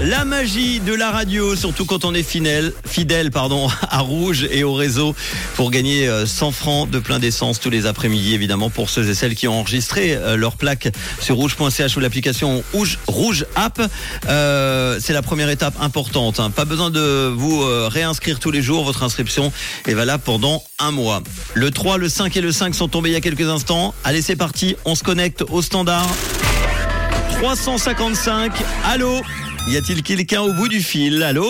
La magie de la radio, surtout quand on est fidèle, fidèle pardon, à Rouge et au réseau pour gagner euh, 100 francs de plein d'essence tous les après-midi évidemment pour ceux et celles qui ont enregistré euh, leur plaque sur rouge.ch ou l'application Rouge, Rouge App. Euh, c'est la première étape importante. hein. Pas besoin de vous euh, réinscrire tous les jours. Votre inscription est valable pendant un mois. Le 3, le 5 et le 5 sont tombés il y a quelques instants. Allez, c'est parti. On se connecte au standard. 355. Allô Y a-t-il quelqu'un au bout du fil? Allô?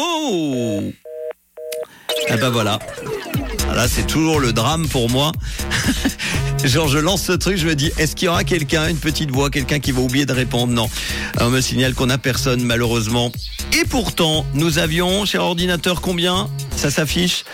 Ah bah voilà. Là, c'est toujours le drame pour moi. Genre, je lance ce truc, je me dis, est-ce qu'il y aura quelqu'un, une petite voix, quelqu'un qui va oublier de répondre? Non. On me signale qu'on n'a personne, malheureusement. Et pourtant, nous avions, cher ordinateur, combien? Ça s'affiche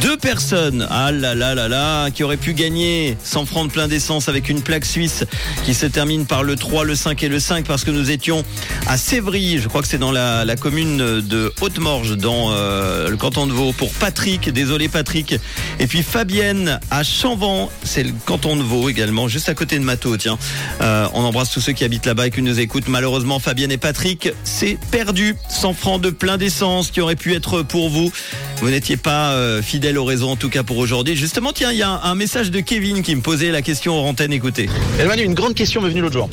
Deux personnes. Ah là là là là, qui auraient pu gagner 100 francs de plein d'essence avec une plaque suisse qui se termine par le 3, le 5 et le 5 parce que nous étions à Sévry, je crois que c'est dans la, commune de Haute-Morge, dans euh, le canton de Vaud, pour Patrick, désolé Patrick. Et puis Fabienne à Chanvan, c'est le canton de Vaud également, juste à côté de Mato, tiens. Euh, on embrasse tous ceux qui habitent là-bas et qui nous écoutent. Malheureusement, Fabienne et Patrick, c'est perdu. 100 francs de plein d'essence qui aurait pu être pour. Vous n'étiez pas euh, fidèle au réseau en tout cas pour aujourd'hui. Justement, tiens, il y a un, un message de Kevin qui me posait la question en antenne, écoutez. Et Manu, une grande question m'est venue l'autre jour.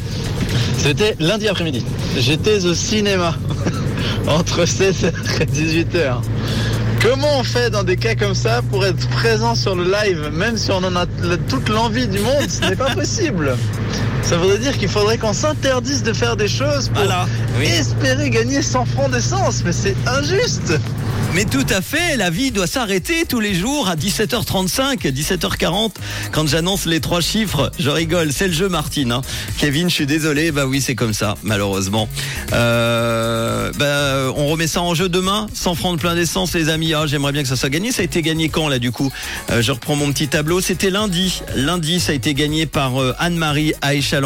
C'était lundi après-midi. J'étais au cinéma entre 16h et 18h. Comment on fait dans des cas comme ça pour être présent sur le live, même si on en a toute l'envie du monde? Ce n'est pas possible. Ça voudrait dire qu'il faudrait qu'on s'interdise de faire des choses pour Voilà. Oui. espérer gagner 100 francs d'essence. Mais c'est injuste. Mais tout à fait, la vie doit s'arrêter tous les jours à 17h35, 17h40, quand j'annonce les trois chiffres. Je rigole, c'est le jeu Martine. hein. Kevin, je suis désolé, bah oui, c'est comme ça, malheureusement. Euh, bah, on remet ça en jeu demain, 100 francs de plein d'essence, les amis. Ah, J'aimerais bien que ça soit gagné. Ça a été gagné quand, là, du coup? Euh, Je reprends mon petit tableau. C'était lundi. Lundi, ça a été gagné par euh, Anne-Marie Aïcha.